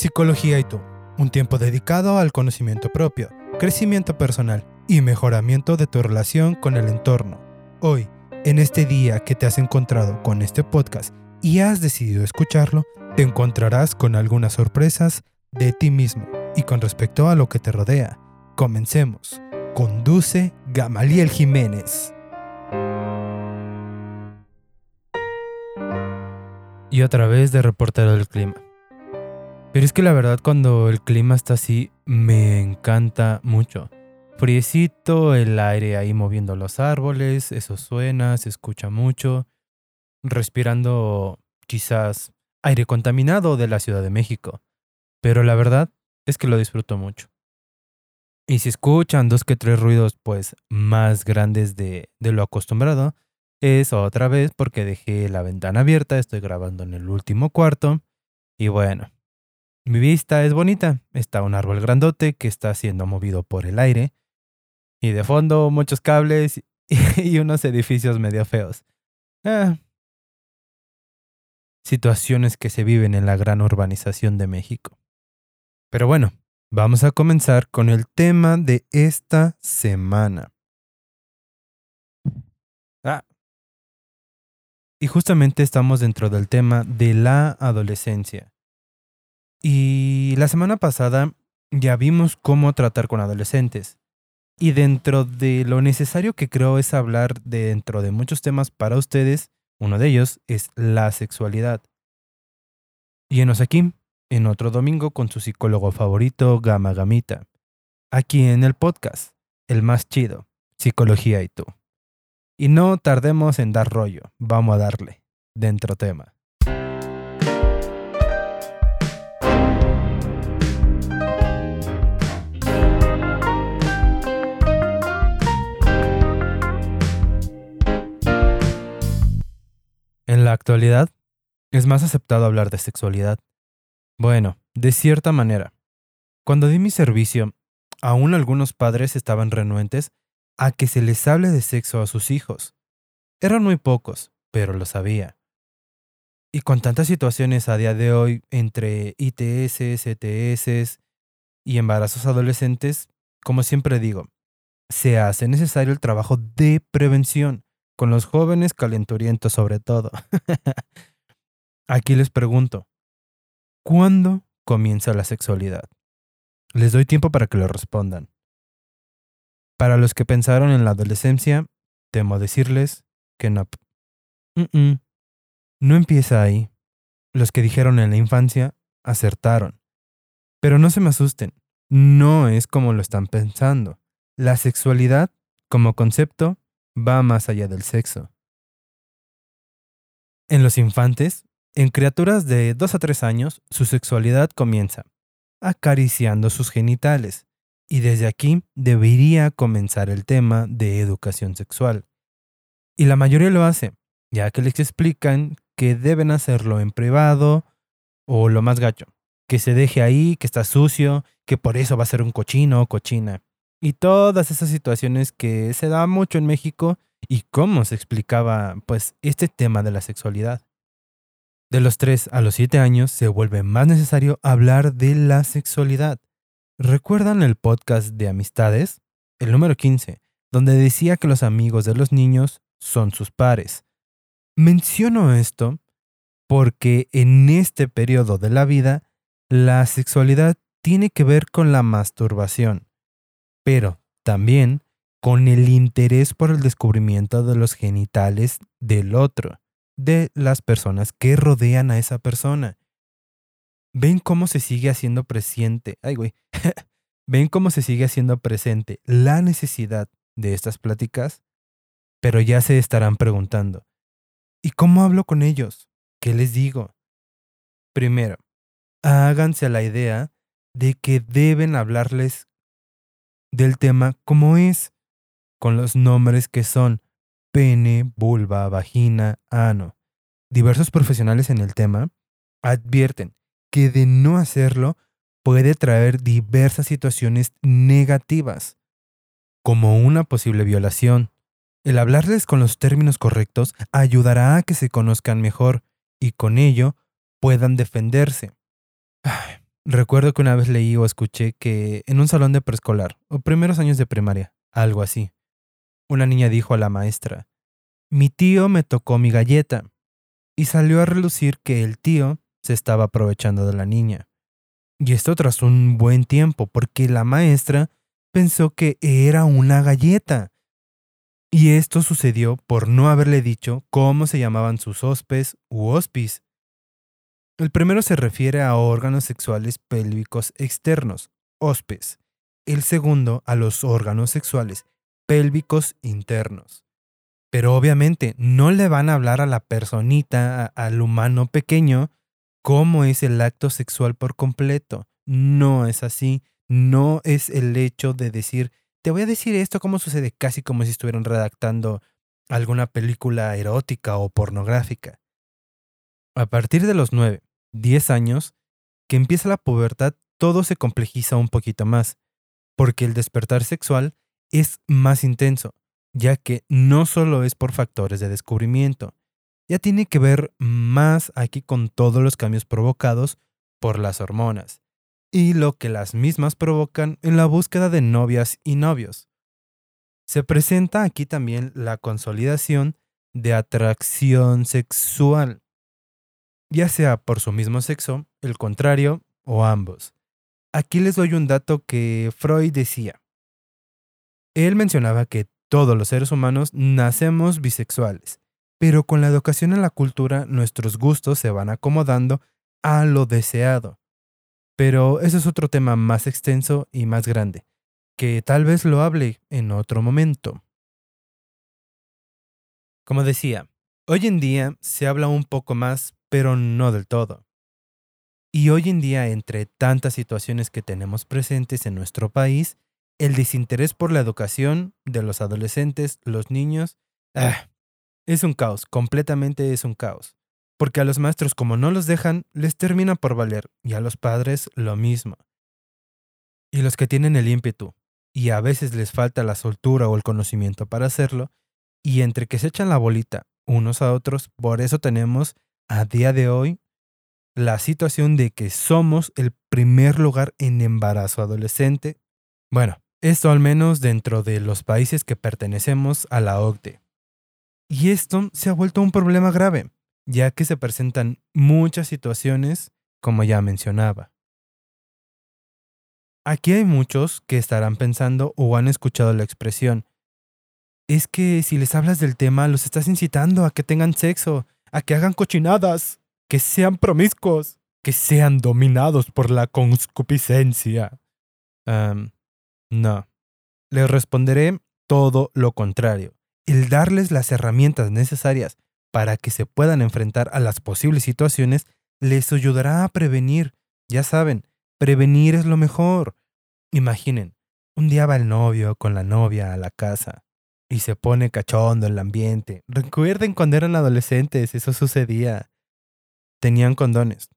Psicología y tú, un tiempo dedicado al conocimiento propio, crecimiento personal y mejoramiento de tu relación con el entorno. Hoy, en este día que te has encontrado con este podcast y has decidido escucharlo, te encontrarás con algunas sorpresas de ti mismo y con respecto a lo que te rodea. Comencemos. Conduce Gamaliel Jiménez. Y otra vez de reportero del clima. Pero es que la verdad cuando el clima está así me encanta mucho. Friecito, el aire ahí moviendo los árboles, eso suena, se escucha mucho. Respirando quizás aire contaminado de la Ciudad de México. Pero la verdad es que lo disfruto mucho. Y si escuchan dos que tres ruidos pues más grandes de, de lo acostumbrado, es otra vez porque dejé la ventana abierta, estoy grabando en el último cuarto. Y bueno, mi vista es bonita, está un árbol grandote que está siendo movido por el aire. Y de fondo muchos cables y unos edificios medio feos. Ah. Situaciones que se viven en la gran urbanización de México. Pero bueno, vamos a comenzar con el tema de esta semana. Ah. Y justamente estamos dentro del tema de la adolescencia. Y la semana pasada ya vimos cómo tratar con adolescentes. Y dentro de lo necesario que creo es hablar dentro de muchos temas para ustedes, uno de ellos es la sexualidad. Y aquí, en otro domingo con su psicólogo favorito, Gama Gamita. Aquí en el podcast, el más chido, Psicología y tú. Y no tardemos en dar rollo, vamos a darle, dentro tema. La actualidad, es más aceptado hablar de sexualidad. Bueno, de cierta manera. Cuando di mi servicio, aún algunos padres estaban renuentes a que se les hable de sexo a sus hijos. Eran muy pocos, pero lo sabía. Y con tantas situaciones a día de hoy entre ITS, ETS y embarazos adolescentes, como siempre digo, se hace necesario el trabajo de prevención con los jóvenes calenturientos sobre todo. Aquí les pregunto, ¿cuándo comienza la sexualidad? Les doy tiempo para que lo respondan. Para los que pensaron en la adolescencia, temo decirles que no. No empieza ahí. Los que dijeron en la infancia acertaron. Pero no se me asusten, no es como lo están pensando. La sexualidad, como concepto, va más allá del sexo. En los infantes, en criaturas de 2 a 3 años, su sexualidad comienza acariciando sus genitales, y desde aquí debería comenzar el tema de educación sexual. Y la mayoría lo hace, ya que les explican que deben hacerlo en privado o lo más gacho, que se deje ahí, que está sucio, que por eso va a ser un cochino o cochina y todas esas situaciones que se da mucho en México y cómo se explicaba pues este tema de la sexualidad. De los 3 a los 7 años se vuelve más necesario hablar de la sexualidad. ¿Recuerdan el podcast de amistades? El número 15, donde decía que los amigos de los niños son sus pares. Menciono esto porque en este periodo de la vida la sexualidad tiene que ver con la masturbación pero también con el interés por el descubrimiento de los genitales del otro, de las personas que rodean a esa persona. ¿Ven cómo se sigue haciendo presente? Ay, güey. ¿Ven cómo se sigue haciendo presente la necesidad de estas pláticas? Pero ya se estarán preguntando, ¿y cómo hablo con ellos? ¿Qué les digo? Primero, háganse a la idea de que deben hablarles del tema como es, con los nombres que son pene, vulva, vagina, ano. Diversos profesionales en el tema advierten que de no hacerlo puede traer diversas situaciones negativas, como una posible violación. El hablarles con los términos correctos ayudará a que se conozcan mejor y con ello puedan defenderse. Recuerdo que una vez leí o escuché que en un salón de preescolar, o primeros años de primaria, algo así, una niña dijo a la maestra, mi tío me tocó mi galleta, y salió a relucir que el tío se estaba aprovechando de la niña. Y esto tras un buen tiempo, porque la maestra pensó que era una galleta. Y esto sucedió por no haberle dicho cómo se llamaban sus hospes u hospis. El primero se refiere a órganos sexuales pélvicos externos, hospes. El segundo a los órganos sexuales pélvicos internos. Pero obviamente no le van a hablar a la personita, al humano pequeño, cómo es el acto sexual por completo. No es así. No es el hecho de decir, te voy a decir esto, cómo sucede, casi como si estuvieran redactando alguna película erótica o pornográfica. A partir de los 9, 10 años, que empieza la pubertad, todo se complejiza un poquito más, porque el despertar sexual es más intenso, ya que no solo es por factores de descubrimiento, ya tiene que ver más aquí con todos los cambios provocados por las hormonas y lo que las mismas provocan en la búsqueda de novias y novios. Se presenta aquí también la consolidación de atracción sexual, ya sea por su mismo sexo, el contrario o ambos. Aquí les doy un dato que Freud decía. Él mencionaba que todos los seres humanos nacemos bisexuales, pero con la educación en la cultura nuestros gustos se van acomodando a lo deseado. Pero ese es otro tema más extenso y más grande, que tal vez lo hable en otro momento. Como decía, hoy en día se habla un poco más, pero no del todo. Y hoy en día, entre tantas situaciones que tenemos presentes en nuestro país, el desinterés por la educación de los adolescentes, los niños, ah, es un caos, completamente es un caos. Porque a los maestros como no los dejan, les termina por valer, y a los padres lo mismo. Y los que tienen el ímpetu, y a veces les falta la soltura o el conocimiento para hacerlo, y entre que se echan la bolita unos a otros, por eso tenemos a día de hoy la situación de que somos el primer lugar en embarazo adolescente. Bueno, esto al menos dentro de los países que pertenecemos a la OCDE. Y esto se ha vuelto un problema grave, ya que se presentan muchas situaciones, como ya mencionaba. Aquí hay muchos que estarán pensando o han escuchado la expresión, es que si les hablas del tema los estás incitando a que tengan sexo, a que hagan cochinadas, que sean promiscuos, que sean dominados por la concupiscencia. No. Les responderé todo lo contrario. El darles las herramientas necesarias para que se puedan enfrentar a las posibles situaciones les ayudará a prevenir. Ya saben, prevenir es lo mejor. Imaginen, un día va el novio con la novia a la casa y se pone cachondo el ambiente. Recuerden cuando eran adolescentes, eso sucedía. Tenían condones,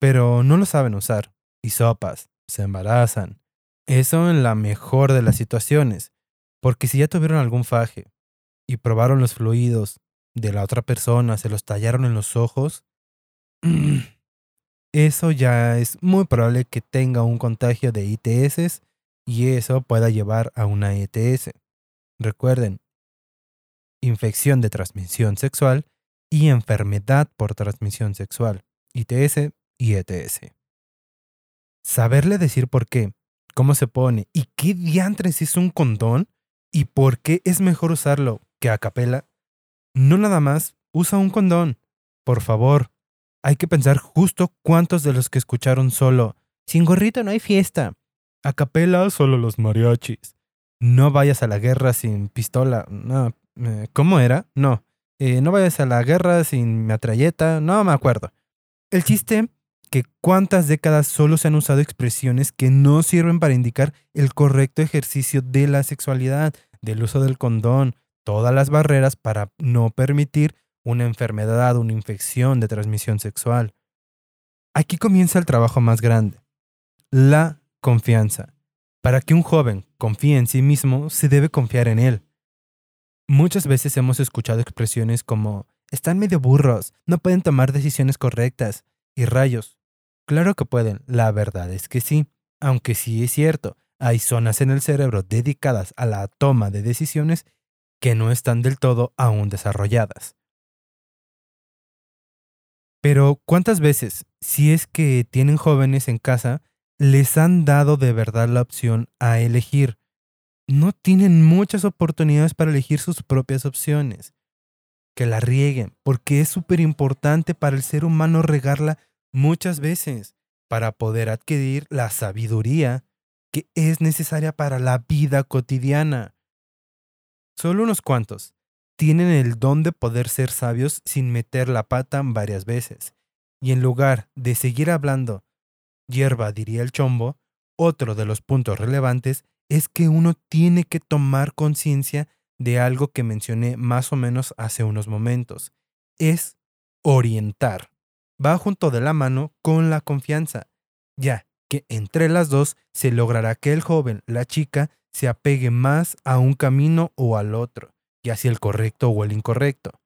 pero no lo saben usar y sopas, se embarazan. Eso en la mejor de las situaciones, porque si ya tuvieron algún faje y probaron los fluidos de la otra persona, se los tallaron en los ojos, eso ya es muy probable que tenga un contagio de ITS y eso pueda llevar a una ETS. Recuerden, infección de transmisión sexual y enfermedad por transmisión sexual, ITS y ETS. Saberle decir por qué cómo se pone y qué diantres es un condón y por qué es mejor usarlo que a capela, no nada más usa un condón. Por favor, hay que pensar justo cuántos de los que escucharon solo sin gorrito no hay fiesta. A capela solo los mariachis. No vayas a la guerra sin pistola. No, eh, ¿Cómo era? No. Eh, no vayas a la guerra sin metralleta. No me acuerdo. El chiste que cuántas décadas solo se han usado expresiones que no sirven para indicar el correcto ejercicio de la sexualidad, del uso del condón, todas las barreras para no permitir una enfermedad, una infección de transmisión sexual. Aquí comienza el trabajo más grande, la confianza. Para que un joven confíe en sí mismo, se debe confiar en él. Muchas veces hemos escuchado expresiones como están medio burros, no pueden tomar decisiones correctas, y rayos, Claro que pueden, la verdad es que sí, aunque sí es cierto, hay zonas en el cerebro dedicadas a la toma de decisiones que no están del todo aún desarrolladas. Pero ¿cuántas veces, si es que tienen jóvenes en casa, les han dado de verdad la opción a elegir? No tienen muchas oportunidades para elegir sus propias opciones. Que la rieguen, porque es súper importante para el ser humano regarla muchas veces para poder adquirir la sabiduría que es necesaria para la vida cotidiana. Solo unos cuantos tienen el don de poder ser sabios sin meter la pata varias veces. Y en lugar de seguir hablando, hierba diría el chombo, otro de los puntos relevantes es que uno tiene que tomar conciencia de algo que mencioné más o menos hace unos momentos. Es orientar. Va junto de la mano con la confianza, ya que entre las dos se logrará que el joven, la chica, se apegue más a un camino o al otro y hacia el correcto o el incorrecto.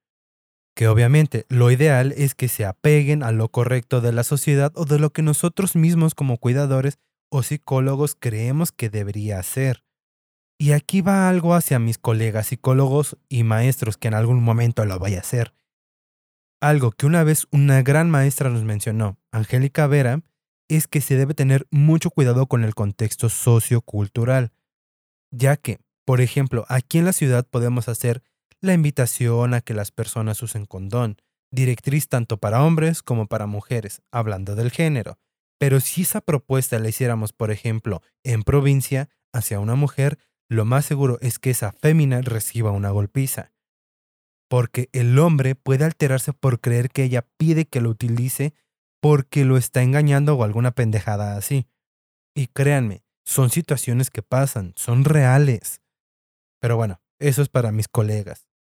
Que obviamente lo ideal es que se apeguen a lo correcto de la sociedad o de lo que nosotros mismos como cuidadores o psicólogos creemos que debería ser. Y aquí va algo hacia mis colegas psicólogos y maestros que en algún momento lo vaya a hacer. Algo que una vez una gran maestra nos mencionó, Angélica Vera, es que se debe tener mucho cuidado con el contexto sociocultural, ya que por ejemplo, aquí en la ciudad podemos hacer la invitación a que las personas usen condón, directriz tanto para hombres como para mujeres, hablando del género. Pero si esa propuesta la hiciéramos, por ejemplo, en provincia, hacia una mujer, lo más seguro es que esa fémina reciba una golpiza. Porque el hombre puede alterarse por creer que ella pide que lo utilice porque lo está engañando o alguna pendejada así. Y créanme, son situaciones que pasan, son reales. Pero bueno, eso es para mis colegas.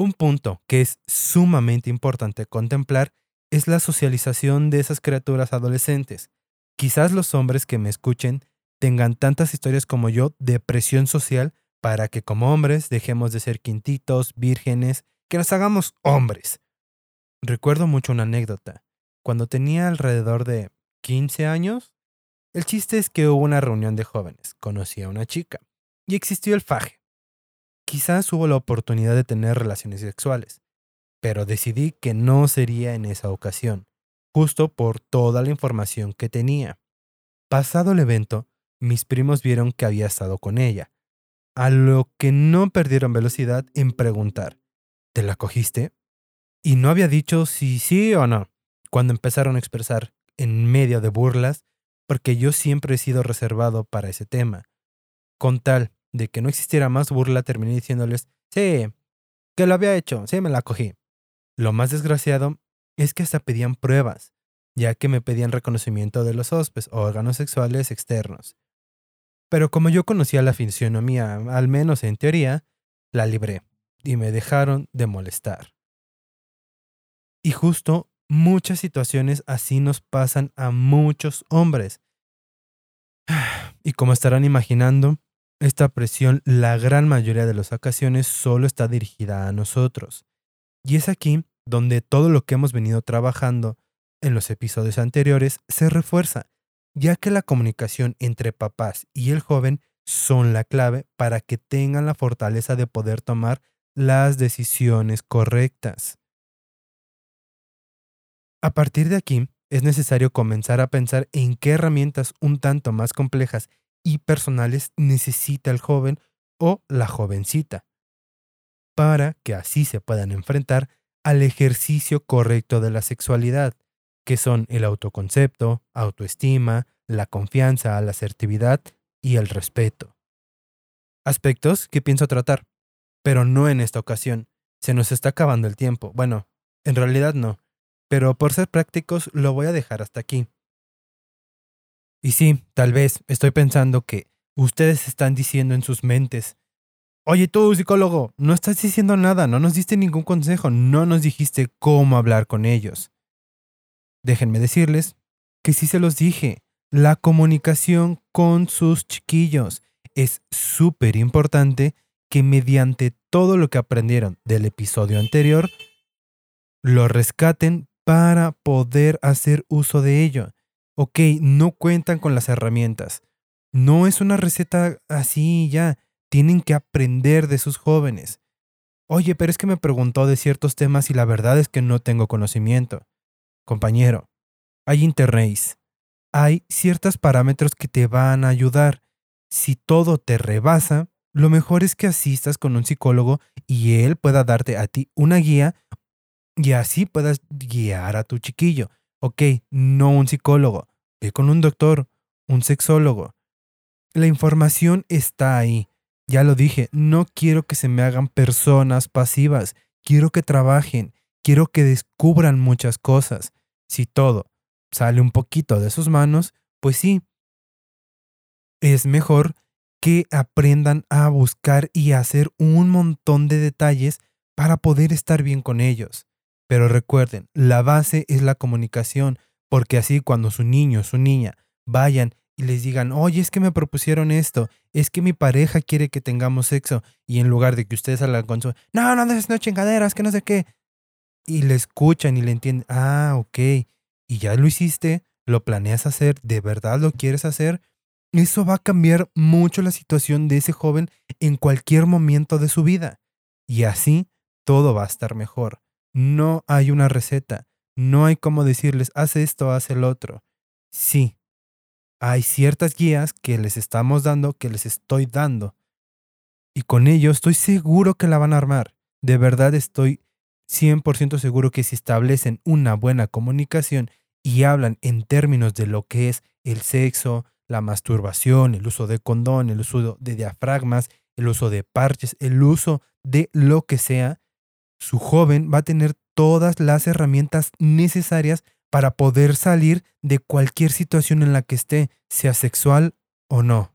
Un punto que es sumamente importante contemplar es la socialización de esas criaturas adolescentes. Quizás los hombres que me escuchen tengan tantas historias como yo de presión social para que como hombres dejemos de ser quintitos, vírgenes, que nos hagamos hombres. Recuerdo mucho una anécdota. Cuando tenía alrededor de 15 años, el chiste es que hubo una reunión de jóvenes, conocí a una chica y existió el faje. Quizás hubo la oportunidad de tener relaciones sexuales, pero decidí que no sería en esa ocasión, justo por toda la información que tenía. Pasado el evento, mis primos vieron que había estado con ella, a lo que no perdieron velocidad en preguntar, ¿te la cogiste? Y no había dicho si sí o no, cuando empezaron a expresar, en medio de burlas, porque yo siempre he sido reservado para ese tema. Con tal de que no existiera más burla, terminé diciéndoles, sí, que lo había hecho, sí, me la cogí. Lo más desgraciado es que hasta pedían pruebas, ya que me pedían reconocimiento de los hospes, órganos sexuales externos. Pero como yo conocía la fisionomía, al menos en teoría, la libré y me dejaron de molestar. Y justo Muchas situaciones así nos pasan a muchos hombres. Y como estarán imaginando, esta presión la gran mayoría de las ocasiones solo está dirigida a nosotros. Y es aquí donde todo lo que hemos venido trabajando en los episodios anteriores se refuerza, ya que la comunicación entre papás y el joven son la clave para que tengan la fortaleza de poder tomar las decisiones correctas. A partir de aquí, es necesario comenzar a pensar en qué herramientas un tanto más complejas y personales necesita el joven o la jovencita, para que así se puedan enfrentar al ejercicio correcto de la sexualidad, que son el autoconcepto, autoestima, la confianza, la asertividad y el respeto. Aspectos que pienso tratar, pero no en esta ocasión. Se nos está acabando el tiempo. Bueno, en realidad no pero por ser prácticos lo voy a dejar hasta aquí. Y sí, tal vez estoy pensando que ustedes están diciendo en sus mentes, oye tú, psicólogo, no estás diciendo nada, no nos diste ningún consejo, no nos dijiste cómo hablar con ellos. Déjenme decirles que sí se los dije, la comunicación con sus chiquillos es súper importante que mediante todo lo que aprendieron del episodio anterior, lo rescaten para poder hacer uso de ello. Ok, no cuentan con las herramientas. No es una receta así ya. Tienen que aprender de sus jóvenes. Oye, pero es que me preguntó de ciertos temas y la verdad es que no tengo conocimiento. Compañero, hay interrace. Hay ciertos parámetros que te van a ayudar. Si todo te rebasa, lo mejor es que asistas con un psicólogo y él pueda darte a ti una guía y así puedas guiar a tu chiquillo. Ok, no un psicólogo, ve con un doctor, un sexólogo. La información está ahí. Ya lo dije, no quiero que se me hagan personas pasivas, quiero que trabajen, quiero que descubran muchas cosas. Si todo sale un poquito de sus manos, pues sí, es mejor que aprendan a buscar y hacer un montón de detalles para poder estar bien con ellos. Pero recuerden, la base es la comunicación, porque así cuando su niño, su niña, vayan y les digan, oye, es que me propusieron esto, es que mi pareja quiere que tengamos sexo, y en lugar de que ustedes salgan con su, no, no, no, no chingaderas, que no sé qué, y le escuchan y le entienden, ah, ok, y ya lo hiciste, lo planeas hacer, de verdad lo quieres hacer, eso va a cambiar mucho la situación de ese joven en cualquier momento de su vida. Y así todo va a estar mejor. No hay una receta. No hay como decirles, haz esto, haz el otro. Sí, hay ciertas guías que les estamos dando, que les estoy dando. Y con ello estoy seguro que la van a armar. De verdad estoy 100% seguro que si establecen una buena comunicación y hablan en términos de lo que es el sexo, la masturbación, el uso de condón, el uso de diafragmas, el uso de parches, el uso de lo que sea, su joven va a tener todas las herramientas necesarias para poder salir de cualquier situación en la que esté, sea sexual o no.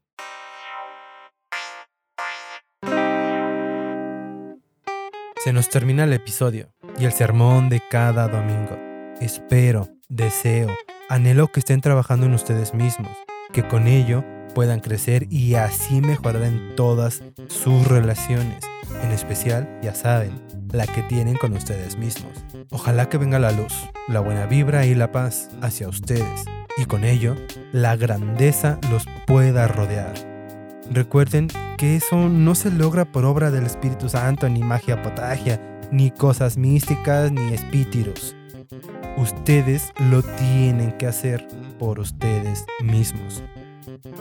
Se nos termina el episodio y el sermón de cada domingo. Espero, deseo, anhelo que estén trabajando en ustedes mismos que con ello puedan crecer y así mejorar en todas sus relaciones, en especial, ya saben, la que tienen con ustedes mismos. Ojalá que venga la luz, la buena vibra y la paz hacia ustedes, y con ello la grandeza los pueda rodear. Recuerden que eso no se logra por obra del Espíritu Santo, ni magia potagia, ni cosas místicas, ni espíritus. Ustedes lo tienen que hacer por ustedes mismos.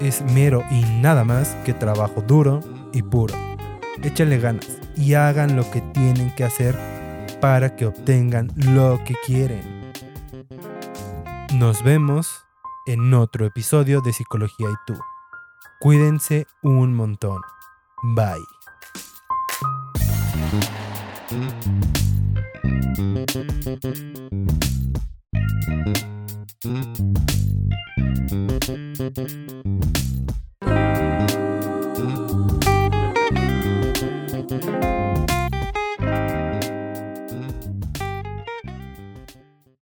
Es mero y nada más que trabajo duro y puro. Échale ganas y hagan lo que tienen que hacer para que obtengan lo que quieren. Nos vemos en otro episodio de Psicología y tú. Cuídense un montón. Bye.